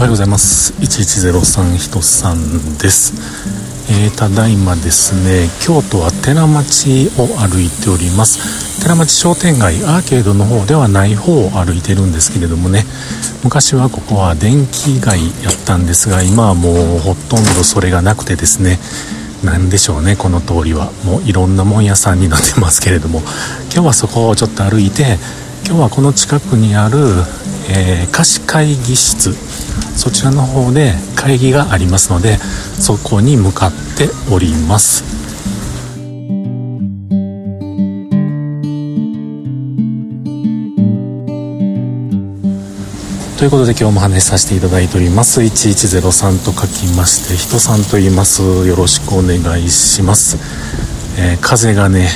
おはようございます。1103人さんです。えー、ただいまですね京都は寺町を歩いております。寺町商店街アーケードの方ではない方を歩いてるんですけれどもね昔はここは電気街やったんですが今はもうほとんどそれがなくてですね何でしょうねこの通りは。もういろんなもん屋さんになってますけれども。今日はそこをちょっと歩いて今日はこの近くにある、えー、貸し会議室。そちらの方で会議がありますのでそこに向かっております。ということで今日も話させていただいております。1103と書きまして人さんと言います。よろしくお願いします、えー、風がね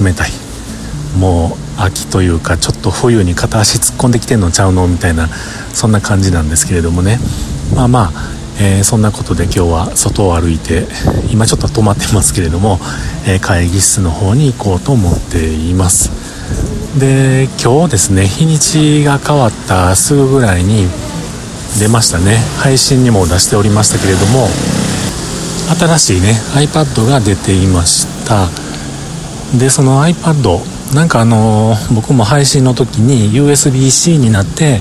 冷たい。もう秋というかちょっと冬に片足突っ込んできてんのちゃうのみたいなそんな感じなんですけれどもね。まあまあ、えー、そんなことで今日は外を歩いて今ちょっと止まってますけれども、えー、会議室の方に行こうと思っています。で今日ですね日にちが変わったすぐぐらいに出ましたね。配信にも出しておりましたけれども新しいね iPad が出ていました。でその iPad なんかあの僕も配信の時に USB-C になって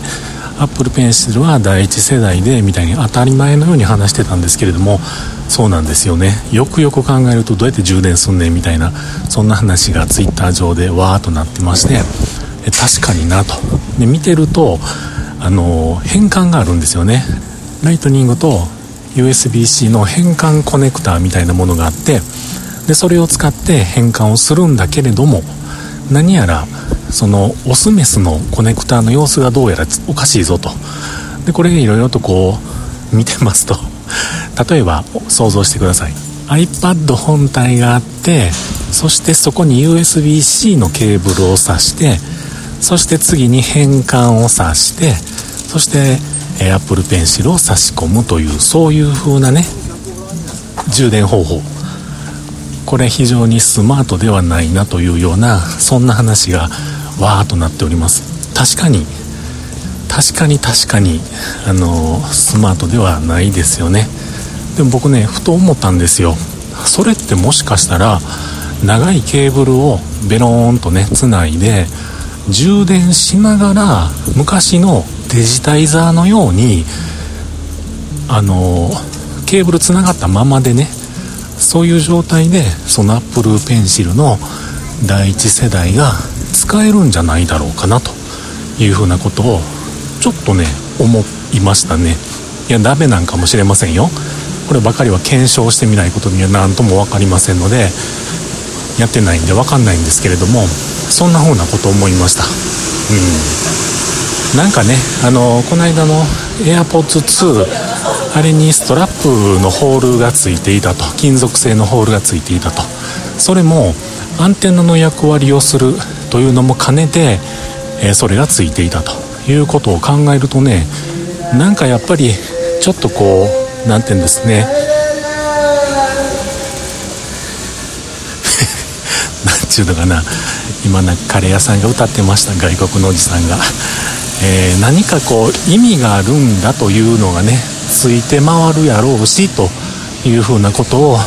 Apple Pencil は第一世代でみたいに当たり前のように話してたんですけれどもそうなんですよね。よくよく考えるとどうやって充電すんねんみたいなそんな話が Twitter 上でわーっとなってまして確かになと。で見てるとあの変換があるんですよね。ライトニングと USB-C の変換コネクターみたいなものがあってでそれを使って変換をするんだけれども何やらそのオスメスのコネクターの様子がどうやらおかしいぞと。でこれいろいろとこう見てますと。例えば想像してください。iPad 本体があってそしてそこに USB-C のケーブルを挿してそして次に変換を挿してそして Apple Pencil を差し込むというそういう風なね充電方法。これ非常にスマートではないなというようなそんな話がわーっとなっております。確かに確かに確かにあのスマートではないですよね。でも僕ねふと思ったんですよ。それってもしかしたら長いケーブルをベローンとねつないで充電しながら昔のデジタイザーのようにあのケーブルつながったままでねそういう状態でその Apple Pencil の第一世代が使えるんじゃないだろうかなというふうなことをちょっとね思いましたね。いやダメなんかもしれませんよ。こればかりは検証してみないことには何とも分かりませんのでやってないんで分かんないんですけれどもそんな風なこと思いました。うん。なんかねあのこの間の AirPods 2あれにストラップのホールがついていたと。金属製のホールがついていたと。それもアンテナの役割をするというのも兼ねて、えそれがついていたということを考えるとねなんかやっぱりちょっとこう何て言うんですね。何ちゅうのかな。今なカレー屋さんが歌ってました。外国のおじさんが、えー、何かこう意味があるんだというのがねついて回るやろうしというふうなことを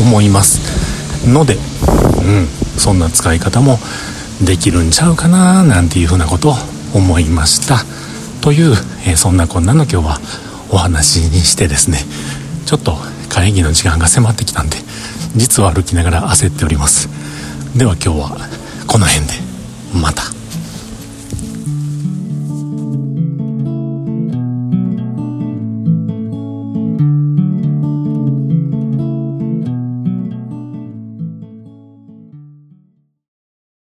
思いますので、うん、そんな使い方もできるんちゃうかななんていうふうなことを思いましたという、えー、そんなこんなの今日はお話にしてですねちょっと会議の時間が迫ってきたんで実は歩きながら焦っておりますでは今日はこの辺でまた。